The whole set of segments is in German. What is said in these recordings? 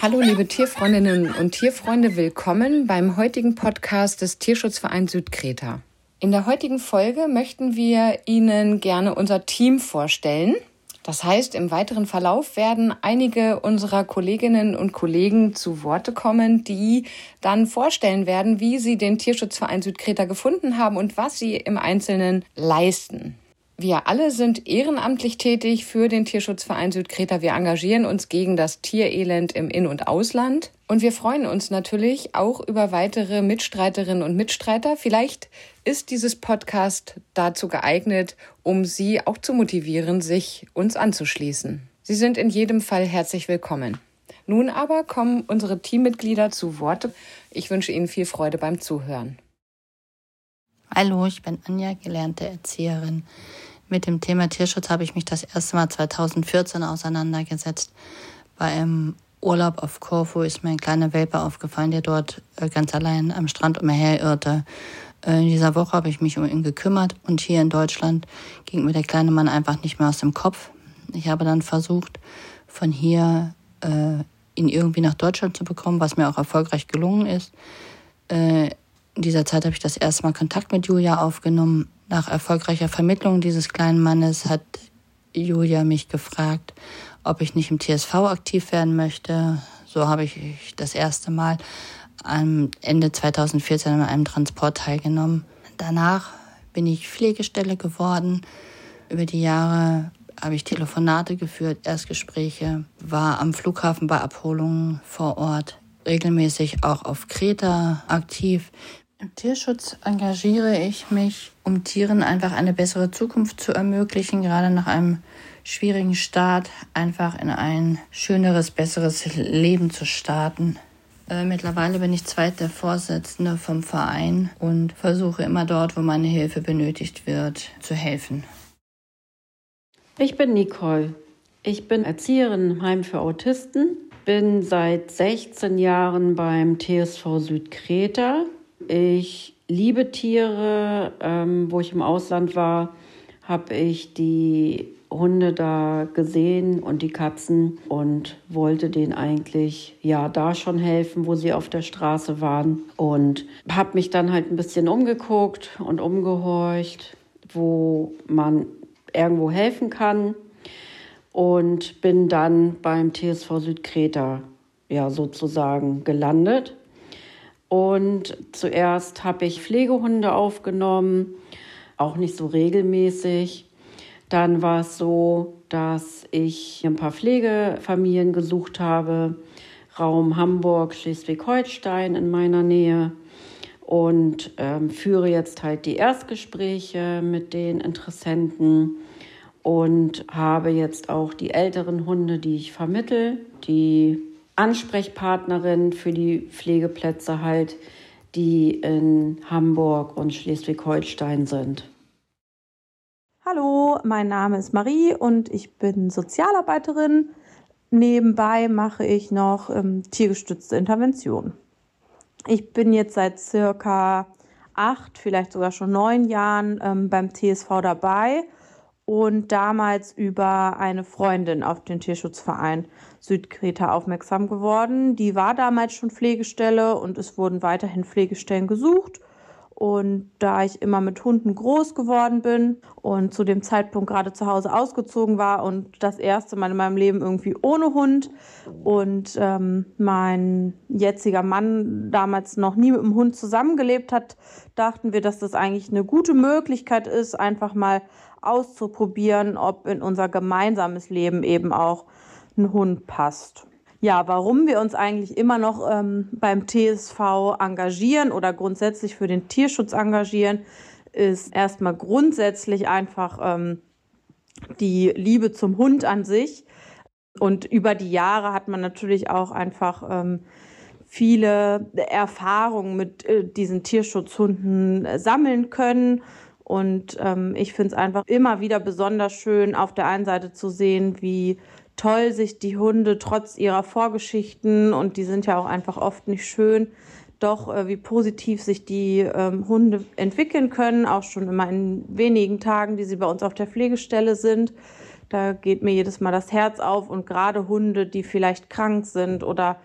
Hallo liebe Tierfreundinnen und Tierfreunde, willkommen beim heutigen Podcast des Tierschutzvereins Südkreta. In der heutigen Folge möchten wir Ihnen gerne unser Team vorstellen. Das heißt, im weiteren Verlauf werden einige unserer Kolleginnen und Kollegen zu Worte kommen, die dann vorstellen werden, wie sie den Tierschutzverein Südkreta gefunden haben und was sie im Einzelnen leisten. Wir alle sind ehrenamtlich tätig für den Tierschutzverein Südkreta. Wir engagieren uns gegen das Tierelend im In- und Ausland. Und wir freuen uns natürlich auch über weitere Mitstreiterinnen und Mitstreiter. Vielleicht ist dieses Podcast dazu geeignet, um Sie auch zu motivieren, sich uns anzuschließen. Sie sind in jedem Fall herzlich willkommen. Nun aber kommen unsere Teammitglieder zu Worte. Ich wünsche Ihnen viel Freude beim Zuhören. Hallo, ich bin Anja, gelernte Erzieherin. Mit dem Thema Tierschutz habe ich mich das erste Mal 2014 auseinandergesetzt. Bei einem Urlaub auf Korfu ist mir ein kleiner Welpe aufgefallen, der dort äh, ganz allein am Strand umherirrte. Äh, in dieser Woche habe ich mich um ihn gekümmert und hier in Deutschland ging mir der kleine Mann einfach nicht mehr aus dem Kopf. Ich habe dann versucht, von hier äh, ihn irgendwie nach Deutschland zu bekommen, was mir auch erfolgreich gelungen ist. Äh, in dieser Zeit habe ich das erste Mal Kontakt mit Julia aufgenommen. Nach erfolgreicher Vermittlung dieses kleinen Mannes hat Julia mich gefragt, ob ich nicht im TSV aktiv werden möchte. So habe ich das erste Mal am Ende 2014 an einem Transport teilgenommen. Danach bin ich Pflegestelle geworden. Über die Jahre habe ich Telefonate geführt, Erstgespräche, war am Flughafen bei Abholungen vor Ort, regelmäßig auch auf Kreta aktiv. Im Tierschutz engagiere ich mich, um Tieren einfach eine bessere Zukunft zu ermöglichen, gerade nach einem schwierigen Start einfach in ein schöneres, besseres Leben zu starten. Äh, mittlerweile bin ich zweiter Vorsitzende vom Verein und versuche immer dort, wo meine Hilfe benötigt wird, zu helfen. Ich bin Nicole. Ich bin Erzieherin im Heim für Autisten, bin seit 16 Jahren beim TSV Südkreta ich liebe Tiere. Ähm, wo ich im Ausland war, habe ich die Hunde da gesehen und die Katzen und wollte denen eigentlich ja da schon helfen, wo sie auf der Straße waren und habe mich dann halt ein bisschen umgeguckt und umgehorcht, wo man irgendwo helfen kann und bin dann beim TSV Südkreta ja sozusagen gelandet und zuerst habe ich Pflegehunde aufgenommen, auch nicht so regelmäßig. Dann war es so, dass ich ein paar Pflegefamilien gesucht habe, Raum Hamburg, Schleswig-Holstein in meiner Nähe und ähm, führe jetzt halt die Erstgespräche mit den Interessenten und habe jetzt auch die älteren Hunde, die ich vermittel, die Ansprechpartnerin für die Pflegeplätze halt, die in Hamburg und Schleswig-Holstein sind. Hallo, mein Name ist Marie und ich bin Sozialarbeiterin. Nebenbei mache ich noch ähm, tiergestützte Intervention. Ich bin jetzt seit circa acht, vielleicht sogar schon neun Jahren ähm, beim TSV dabei und damals über eine Freundin auf den Tierschutzverein Südkreta aufmerksam geworden. Die war damals schon Pflegestelle und es wurden weiterhin Pflegestellen gesucht. Und da ich immer mit Hunden groß geworden bin und zu dem Zeitpunkt gerade zu Hause ausgezogen war und das erste Mal in meinem Leben irgendwie ohne Hund und ähm, mein jetziger Mann damals noch nie mit dem Hund zusammengelebt hat, dachten wir, dass das eigentlich eine gute Möglichkeit ist, einfach mal auszuprobieren, ob in unser gemeinsames Leben eben auch ein Hund passt. Ja, warum wir uns eigentlich immer noch ähm, beim TSV engagieren oder grundsätzlich für den Tierschutz engagieren, ist erstmal grundsätzlich einfach ähm, die Liebe zum Hund an sich. Und über die Jahre hat man natürlich auch einfach ähm, viele Erfahrungen mit äh, diesen Tierschutzhunden äh, sammeln können. Und ähm, ich finde es einfach immer wieder besonders schön, auf der einen Seite zu sehen, wie toll sich die Hunde trotz ihrer Vorgeschichten und die sind ja auch einfach oft nicht schön, doch äh, wie positiv sich die ähm, Hunde entwickeln können, auch schon immer in wenigen Tagen, die sie bei uns auf der Pflegestelle sind. Da geht mir jedes Mal das Herz auf und gerade Hunde, die vielleicht krank sind oder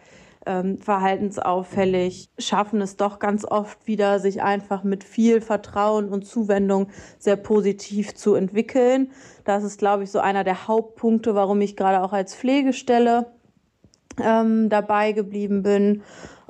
ähm, verhaltensauffällig, schaffen es doch ganz oft wieder, sich einfach mit viel Vertrauen und Zuwendung sehr positiv zu entwickeln. Das ist, glaube ich, so einer der Hauptpunkte, warum ich gerade auch als Pflegestelle ähm, dabei geblieben bin.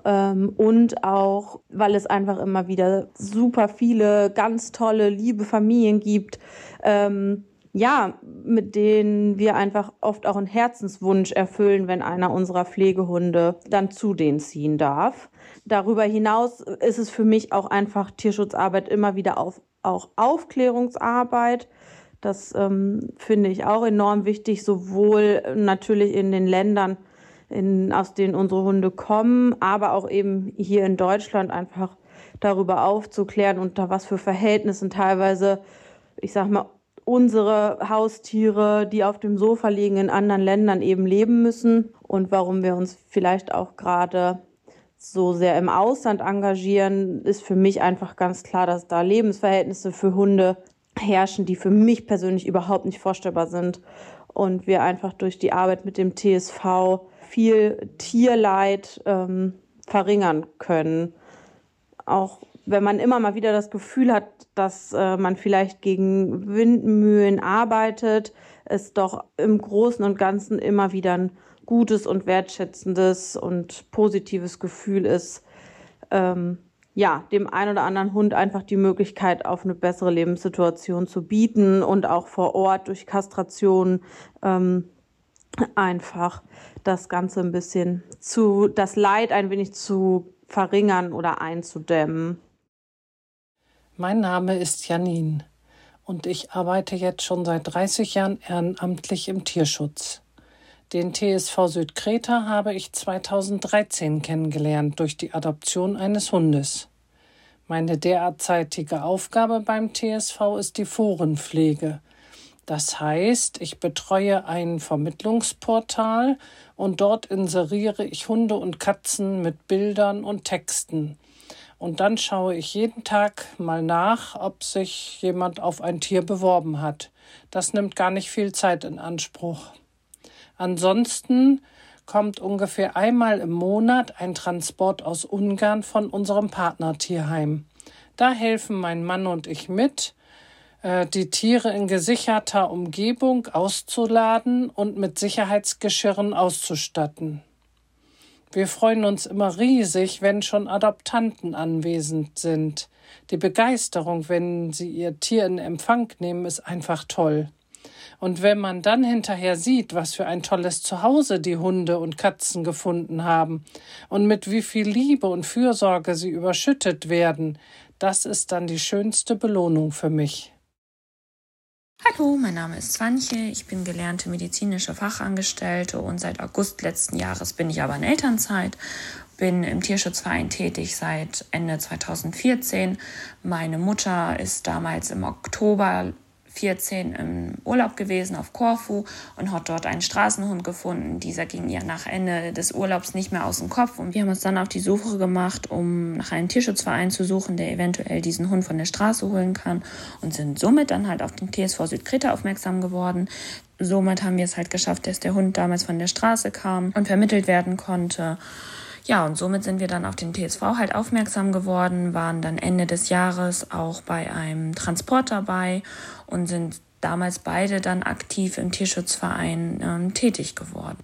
Ähm, und auch, weil es einfach immer wieder super viele ganz tolle, liebe Familien gibt, ähm, ja, mit denen wir einfach oft auch einen Herzenswunsch erfüllen, wenn einer unserer Pflegehunde dann zu denen ziehen darf. Darüber hinaus ist es für mich auch einfach Tierschutzarbeit immer wieder auf, auch Aufklärungsarbeit. Das ähm, finde ich auch enorm wichtig, sowohl natürlich in den Ländern, in, aus denen unsere Hunde kommen, aber auch eben hier in Deutschland einfach darüber aufzuklären, unter was für Verhältnissen teilweise, ich sag mal, unsere Haustiere, die auf dem Sofa liegen, in anderen Ländern eben leben müssen und warum wir uns vielleicht auch gerade so sehr im Ausland engagieren, ist für mich einfach ganz klar, dass da Lebensverhältnisse für Hunde herrschen, die für mich persönlich überhaupt nicht vorstellbar sind. Und wir einfach durch die Arbeit mit dem TSV viel Tierleid ähm, verringern können. Auch wenn man immer mal wieder das Gefühl hat, dass äh, man vielleicht gegen Windmühlen arbeitet, es doch im Großen und Ganzen immer wieder ein gutes und wertschätzendes und positives Gefühl ist, ähm, ja, dem einen oder anderen Hund einfach die Möglichkeit auf eine bessere Lebenssituation zu bieten und auch vor Ort durch Kastration ähm, einfach das Ganze ein bisschen zu, das Leid ein wenig zu verringern oder einzudämmen. Mein Name ist Janine und ich arbeite jetzt schon seit 30 Jahren ehrenamtlich im Tierschutz. Den TSV Südkreta habe ich 2013 kennengelernt durch die Adoption eines Hundes. Meine derzeitige Aufgabe beim TSV ist die Forenpflege. Das heißt, ich betreue ein Vermittlungsportal und dort inseriere ich Hunde und Katzen mit Bildern und Texten. Und dann schaue ich jeden Tag mal nach, ob sich jemand auf ein Tier beworben hat. Das nimmt gar nicht viel Zeit in Anspruch. Ansonsten kommt ungefähr einmal im Monat ein Transport aus Ungarn von unserem Partnertierheim. Da helfen mein Mann und ich mit, äh, die Tiere in gesicherter Umgebung auszuladen und mit Sicherheitsgeschirren auszustatten. Wir freuen uns immer riesig, wenn schon Adoptanten anwesend sind. Die Begeisterung, wenn sie ihr Tier in Empfang nehmen, ist einfach toll. Und wenn man dann hinterher sieht, was für ein tolles Zuhause die Hunde und Katzen gefunden haben und mit wie viel Liebe und Fürsorge sie überschüttet werden, das ist dann die schönste Belohnung für mich. Hallo, mein Name ist Svanche. Ich bin gelernte medizinische Fachangestellte und seit August letzten Jahres bin ich aber in Elternzeit. Bin im Tierschutzverein tätig seit Ende 2014. Meine Mutter ist damals im Oktober 14 im Urlaub gewesen auf Korfu und hat dort einen Straßenhund gefunden. Dieser ging ihr nach Ende des Urlaubs nicht mehr aus dem Kopf und wir haben uns dann auf die Suche gemacht, um nach einem Tierschutzverein zu suchen, der eventuell diesen Hund von der Straße holen kann und sind somit dann halt auf den TSV Südkreta aufmerksam geworden. Somit haben wir es halt geschafft, dass der Hund damals von der Straße kam und vermittelt werden konnte. Ja, und somit sind wir dann auf den TSV halt aufmerksam geworden, waren dann Ende des Jahres auch bei einem Transport dabei und sind damals beide dann aktiv im Tierschutzverein ähm, tätig geworden.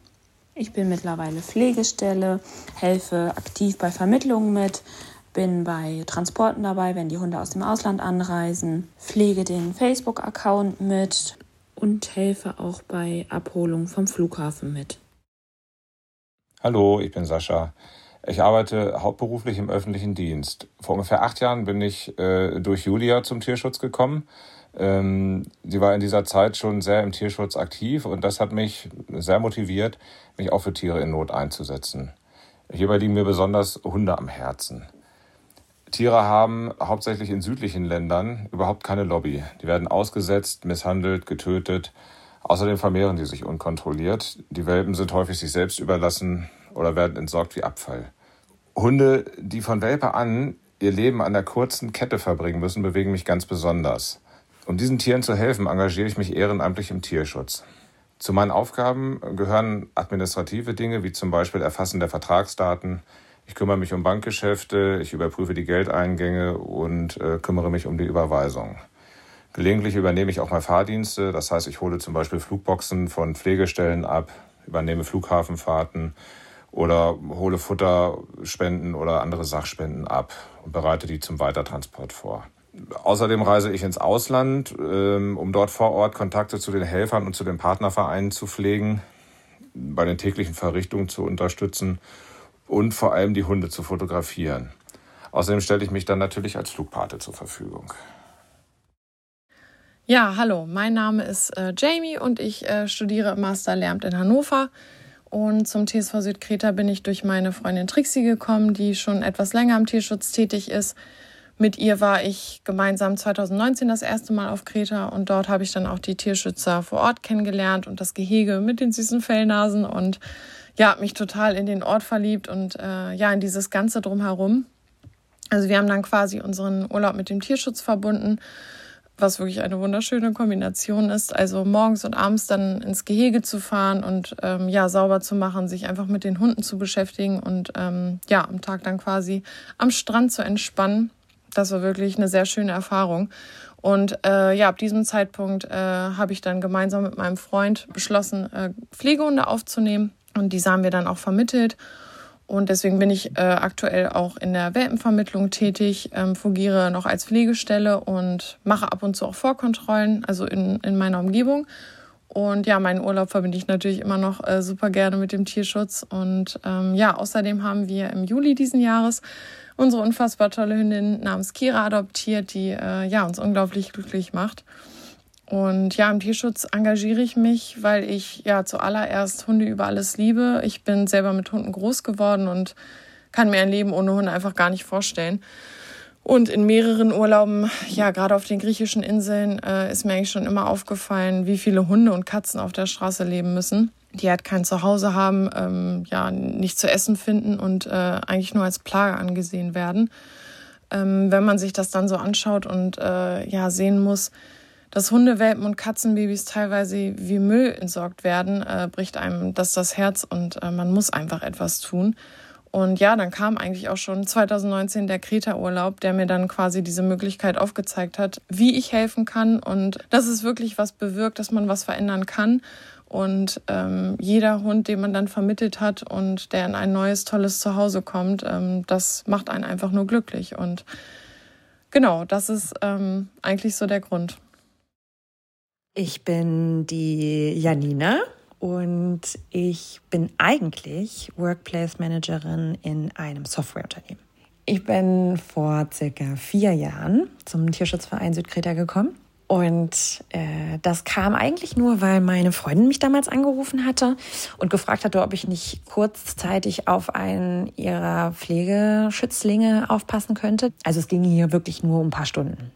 Ich bin mittlerweile Pflegestelle, helfe aktiv bei Vermittlungen mit, bin bei Transporten dabei, wenn die Hunde aus dem Ausland anreisen, pflege den Facebook-Account mit und helfe auch bei Abholung vom Flughafen mit. Hallo, ich bin Sascha. Ich arbeite hauptberuflich im öffentlichen Dienst. Vor ungefähr acht Jahren bin ich äh, durch Julia zum Tierschutz gekommen. Ähm, sie war in dieser Zeit schon sehr im Tierschutz aktiv und das hat mich sehr motiviert, mich auch für Tiere in Not einzusetzen. Hierbei liegen mir besonders Hunde am Herzen. Tiere haben hauptsächlich in südlichen Ländern überhaupt keine Lobby. Die werden ausgesetzt, misshandelt, getötet Außerdem vermehren die sich unkontrolliert. Die Welpen sind häufig sich selbst überlassen oder werden entsorgt wie Abfall. Hunde, die von Welpe an ihr Leben an der kurzen Kette verbringen müssen, bewegen mich ganz besonders. Um diesen Tieren zu helfen, engagiere ich mich ehrenamtlich im Tierschutz. Zu meinen Aufgaben gehören administrative Dinge wie zum Beispiel Erfassen der Vertragsdaten. Ich kümmere mich um Bankgeschäfte, ich überprüfe die Geldeingänge und äh, kümmere mich um die Überweisung. Gelegentlich übernehme ich auch mal Fahrdienste, das heißt, ich hole zum Beispiel Flugboxen von Pflegestellen ab, übernehme Flughafenfahrten oder hole Futterspenden oder andere Sachspenden ab und bereite die zum Weitertransport vor. Außerdem reise ich ins Ausland, ähm, um dort vor Ort Kontakte zu den Helfern und zu den Partnervereinen zu pflegen, bei den täglichen Verrichtungen zu unterstützen und vor allem die Hunde zu fotografieren. Außerdem stelle ich mich dann natürlich als Flugpate zur Verfügung. Ja, hallo, mein Name ist äh, Jamie und ich äh, studiere Master Lehramt in Hannover. Und zum TSV Südkreta bin ich durch meine Freundin Trixie gekommen, die schon etwas länger im Tierschutz tätig ist. Mit ihr war ich gemeinsam 2019 das erste Mal auf Kreta und dort habe ich dann auch die Tierschützer vor Ort kennengelernt und das Gehege mit den süßen Fellnasen und ja, mich total in den Ort verliebt und äh, ja, in dieses Ganze drumherum. Also wir haben dann quasi unseren Urlaub mit dem Tierschutz verbunden, was wirklich eine wunderschöne Kombination ist. Also morgens und abends dann ins Gehege zu fahren und ähm, ja, sauber zu machen, sich einfach mit den Hunden zu beschäftigen und ähm, ja, am Tag dann quasi am Strand zu entspannen das war wirklich eine sehr schöne Erfahrung. Und äh, ja, ab diesem Zeitpunkt äh, habe ich dann gemeinsam mit meinem Freund beschlossen, äh, Pflegehunde aufzunehmen. Und diese haben wir dann auch vermittelt. Und deswegen bin ich äh, aktuell auch in der Welpenvermittlung tätig, ähm, fungiere noch als Pflegestelle und mache ab und zu auch Vorkontrollen, also in, in meiner Umgebung. Und ja, meinen Urlaub verbinde ich natürlich immer noch äh, super gerne mit dem Tierschutz. Und ähm, ja, außerdem haben wir im Juli diesen Jahres unsere unfassbar tolle Hündin namens Kira adoptiert, die äh, ja, uns unglaublich glücklich macht. Und ja, im Tierschutz engagiere ich mich, weil ich ja zuallererst Hunde über alles liebe. Ich bin selber mit Hunden groß geworden und kann mir ein Leben ohne Hunde einfach gar nicht vorstellen. Und in mehreren Urlauben, ja, gerade auf den griechischen Inseln, äh, ist mir eigentlich schon immer aufgefallen, wie viele Hunde und Katzen auf der Straße leben müssen die halt kein Zuhause haben, ähm, ja, nicht zu essen finden und äh, eigentlich nur als Plage angesehen werden. Ähm, wenn man sich das dann so anschaut und äh, ja, sehen muss, dass Hundewelpen und Katzenbabys teilweise wie Müll entsorgt werden, äh, bricht einem das das Herz und äh, man muss einfach etwas tun. Und ja, dann kam eigentlich auch schon 2019 der Kreta-Urlaub, der mir dann quasi diese Möglichkeit aufgezeigt hat, wie ich helfen kann und dass es wirklich was bewirkt, dass man was verändern kann. Und ähm, jeder Hund, den man dann vermittelt hat und der in ein neues, tolles Zuhause kommt, ähm, das macht einen einfach nur glücklich. Und genau, das ist ähm, eigentlich so der Grund. Ich bin die Janina und ich bin eigentlich Workplace Managerin in einem Softwareunternehmen. Ich bin vor circa vier Jahren zum Tierschutzverein Südkreta gekommen und äh, das kam eigentlich nur, weil meine Freundin mich damals angerufen hatte und gefragt hatte, ob ich nicht kurzzeitig auf einen ihrer Pflegeschützlinge aufpassen könnte. Also es ging hier wirklich nur um ein paar Stunden.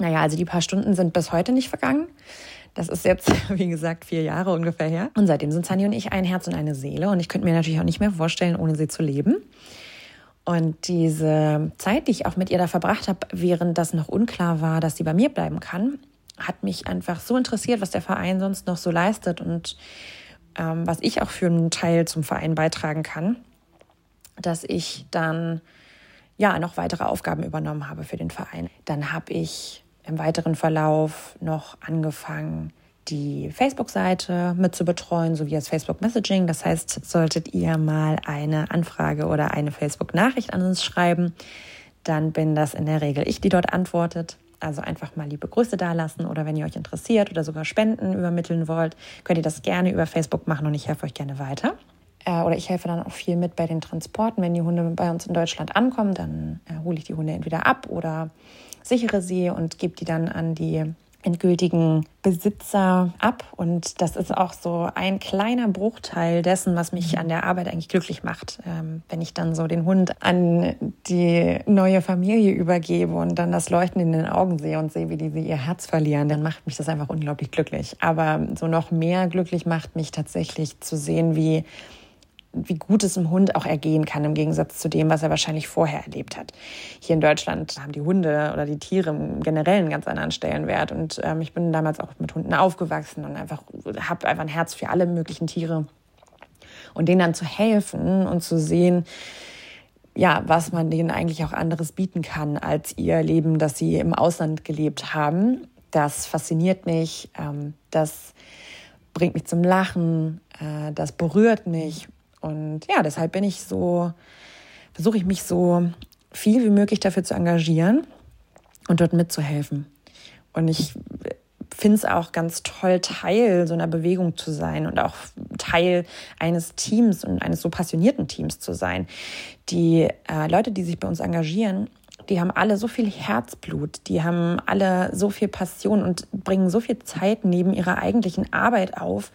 Naja, also die paar Stunden sind bis heute nicht vergangen. Das ist jetzt, wie gesagt, vier Jahre ungefähr her. Und seitdem sind Sunny und ich ein Herz und eine Seele. Und ich könnte mir natürlich auch nicht mehr vorstellen, ohne sie zu leben. Und diese Zeit, die ich auch mit ihr da verbracht habe, während das noch unklar war, dass sie bei mir bleiben kann, hat mich einfach so interessiert, was der Verein sonst noch so leistet und ähm, was ich auch für einen Teil zum Verein beitragen kann, dass ich dann ja noch weitere Aufgaben übernommen habe für den Verein. Dann habe ich im weiteren Verlauf noch angefangen, die Facebook-Seite mit zu betreuen, sowie das Facebook Messaging. Das heißt, solltet ihr mal eine Anfrage oder eine Facebook-Nachricht an uns schreiben, dann bin das in der Regel ich, die dort antwortet. Also einfach mal liebe Grüße dalassen oder wenn ihr euch interessiert oder sogar Spenden übermitteln wollt, könnt ihr das gerne über Facebook machen und ich helfe euch gerne weiter. Äh, oder ich helfe dann auch viel mit bei den Transporten. Wenn die Hunde bei uns in Deutschland ankommen, dann äh, hole ich die Hunde entweder ab oder sichere sie und gebe die dann an die endgültigen Besitzer ab. Und das ist auch so ein kleiner Bruchteil dessen, was mich an der Arbeit eigentlich glücklich macht. Ähm, wenn ich dann so den Hund an die neue Familie übergebe und dann das Leuchten in den Augen sehe und sehe, wie die ihr Herz verlieren, dann macht mich das einfach unglaublich glücklich. Aber so noch mehr glücklich macht mich tatsächlich zu sehen, wie wie gut es im Hund auch ergehen kann, im Gegensatz zu dem, was er wahrscheinlich vorher erlebt hat. Hier in Deutschland haben die Hunde oder die Tiere im generell einen ganz anderen Stellenwert. Und ähm, ich bin damals auch mit Hunden aufgewachsen und einfach habe einfach ein Herz für alle möglichen Tiere. Und denen dann zu helfen und zu sehen, ja, was man denen eigentlich auch anderes bieten kann als ihr Leben, das sie im Ausland gelebt haben. Das fasziniert mich, ähm, das bringt mich zum Lachen, äh, das berührt mich und ja, deshalb bin ich so, versuche ich mich so viel wie möglich dafür zu engagieren und dort mitzuhelfen. Und ich finde es auch ganz toll, Teil so einer Bewegung zu sein und auch Teil eines Teams und eines so passionierten Teams zu sein. Die äh, Leute, die sich bei uns engagieren, die haben alle so viel Herzblut, die haben alle so viel Passion und bringen so viel Zeit neben ihrer eigentlichen Arbeit auf,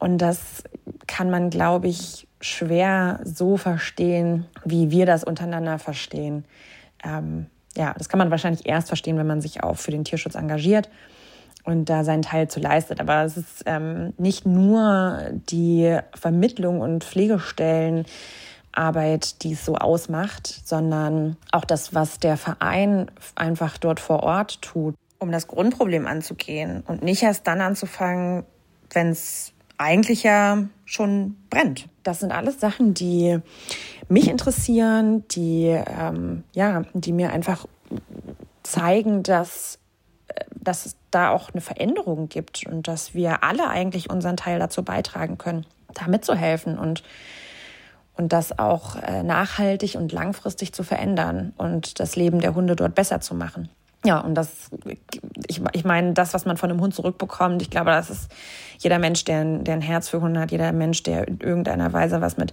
und das kann man, glaube ich, schwer so verstehen, wie wir das untereinander verstehen. Ähm, ja, das kann man wahrscheinlich erst verstehen, wenn man sich auch für den Tierschutz engagiert und da seinen Teil zu leistet. Aber es ist ähm, nicht nur die Vermittlung und Pflegestellenarbeit, die es so ausmacht, sondern auch das, was der Verein einfach dort vor Ort tut, um das Grundproblem anzugehen und nicht erst dann anzufangen, wenn es eigentlich ja schon brennt. Das sind alles Sachen, die mich interessieren, die, ähm, ja, die mir einfach zeigen, dass, äh, dass es da auch eine Veränderung gibt und dass wir alle eigentlich unseren Teil dazu beitragen können, da mitzuhelfen und, und das auch äh, nachhaltig und langfristig zu verändern und das Leben der Hunde dort besser zu machen. Ja, und das, ich, ich meine, das, was man von einem Hund zurückbekommt, ich glaube, das ist jeder Mensch, der, der ein Herz für Hunde hat, jeder Mensch, der in irgendeiner Weise was mit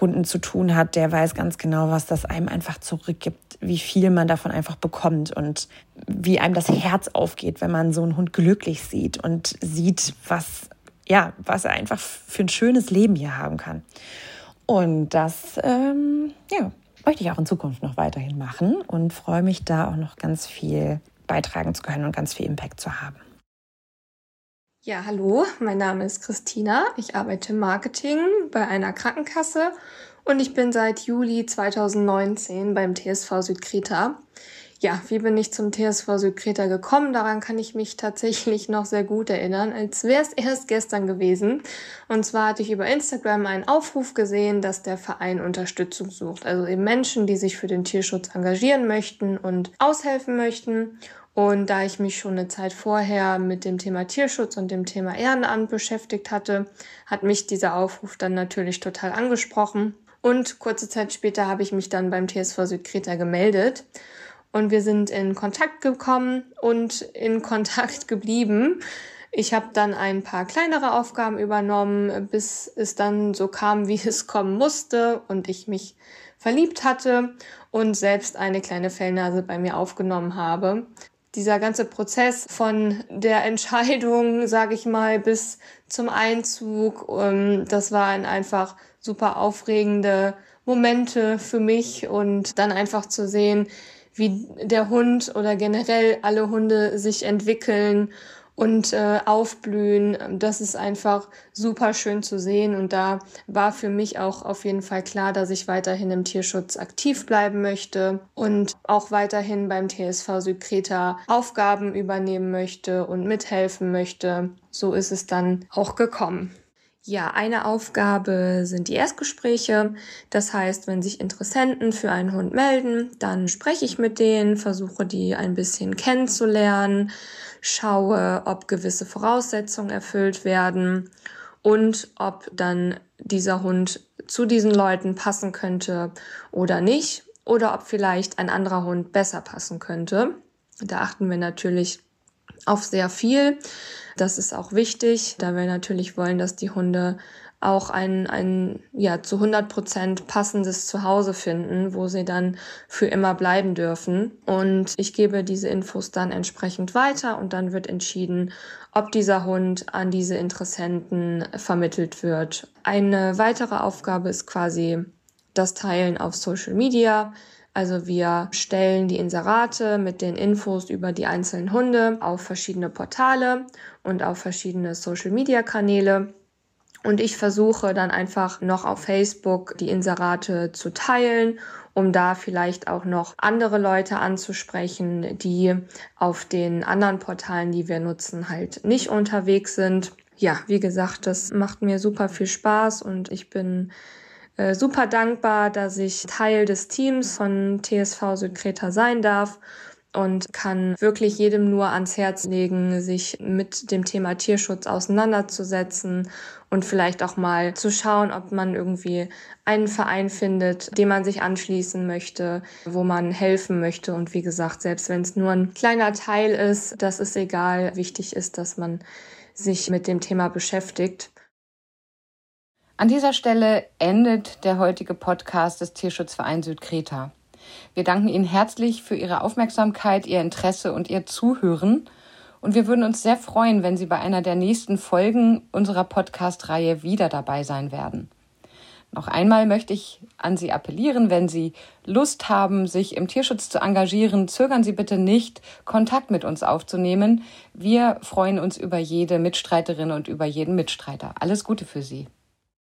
Hunden zu tun hat, der weiß ganz genau, was das einem einfach zurückgibt, wie viel man davon einfach bekommt und wie einem das Herz aufgeht, wenn man so einen Hund glücklich sieht und sieht, was, ja, was er einfach für ein schönes Leben hier haben kann. Und das, ähm, ja, möchte ich auch in Zukunft noch weiterhin machen und freue mich da auch noch ganz viel beitragen zu können und ganz viel Impact zu haben. Ja, hallo, mein Name ist Christina. Ich arbeite im Marketing bei einer Krankenkasse und ich bin seit Juli 2019 beim TSV Südkreta ja, wie bin ich zum TSV Südkreta gekommen? Daran kann ich mich tatsächlich noch sehr gut erinnern, als wäre es erst gestern gewesen. Und zwar hatte ich über Instagram einen Aufruf gesehen, dass der Verein Unterstützung sucht. Also eben Menschen, die sich für den Tierschutz engagieren möchten und aushelfen möchten. Und da ich mich schon eine Zeit vorher mit dem Thema Tierschutz und dem Thema Ehrenamt beschäftigt hatte, hat mich dieser Aufruf dann natürlich total angesprochen. Und kurze Zeit später habe ich mich dann beim TSV Südkreta gemeldet und wir sind in Kontakt gekommen und in Kontakt geblieben. Ich habe dann ein paar kleinere Aufgaben übernommen, bis es dann so kam, wie es kommen musste und ich mich verliebt hatte und selbst eine kleine Fellnase bei mir aufgenommen habe. Dieser ganze Prozess von der Entscheidung, sage ich mal, bis zum Einzug, ähm, das waren einfach super aufregende Momente für mich und dann einfach zu sehen, wie der Hund oder generell alle Hunde sich entwickeln und äh, aufblühen. Das ist einfach super schön zu sehen. Und da war für mich auch auf jeden Fall klar, dass ich weiterhin im Tierschutz aktiv bleiben möchte und auch weiterhin beim TSV Südkreta Aufgaben übernehmen möchte und mithelfen möchte. So ist es dann auch gekommen. Ja, eine Aufgabe sind die Erstgespräche. Das heißt, wenn sich Interessenten für einen Hund melden, dann spreche ich mit denen, versuche die ein bisschen kennenzulernen, schaue, ob gewisse Voraussetzungen erfüllt werden und ob dann dieser Hund zu diesen Leuten passen könnte oder nicht oder ob vielleicht ein anderer Hund besser passen könnte. Da achten wir natürlich auf sehr viel. Das ist auch wichtig, da wir natürlich wollen, dass die Hunde auch ein, ein ja, zu 100 Prozent passendes Zuhause finden, wo sie dann für immer bleiben dürfen. Und ich gebe diese Infos dann entsprechend weiter und dann wird entschieden, ob dieser Hund an diese Interessenten vermittelt wird. Eine weitere Aufgabe ist quasi das Teilen auf Social Media. Also wir stellen die Inserate mit den Infos über die einzelnen Hunde auf verschiedene Portale und auf verschiedene Social-Media-Kanäle. Und ich versuche dann einfach noch auf Facebook die Inserate zu teilen um da vielleicht auch noch andere Leute anzusprechen, die auf den anderen Portalen, die wir nutzen, halt nicht unterwegs sind. Ja, wie gesagt, das macht mir super viel Spaß und ich bin äh, super dankbar, dass ich Teil des Teams von TSV Südkreta sein darf und kann wirklich jedem nur ans Herz legen, sich mit dem Thema Tierschutz auseinanderzusetzen und vielleicht auch mal zu schauen, ob man irgendwie einen Verein findet, dem man sich anschließen möchte, wo man helfen möchte. Und wie gesagt, selbst wenn es nur ein kleiner Teil ist, das ist egal. Wichtig ist, dass man sich mit dem Thema beschäftigt. An dieser Stelle endet der heutige Podcast des Tierschutzvereins Südkreta. Wir danken Ihnen herzlich für Ihre Aufmerksamkeit, Ihr Interesse und Ihr Zuhören. Und wir würden uns sehr freuen, wenn Sie bei einer der nächsten Folgen unserer Podcast-Reihe wieder dabei sein werden. Noch einmal möchte ich an Sie appellieren, wenn Sie Lust haben, sich im Tierschutz zu engagieren, zögern Sie bitte nicht, Kontakt mit uns aufzunehmen. Wir freuen uns über jede Mitstreiterin und über jeden Mitstreiter. Alles Gute für Sie.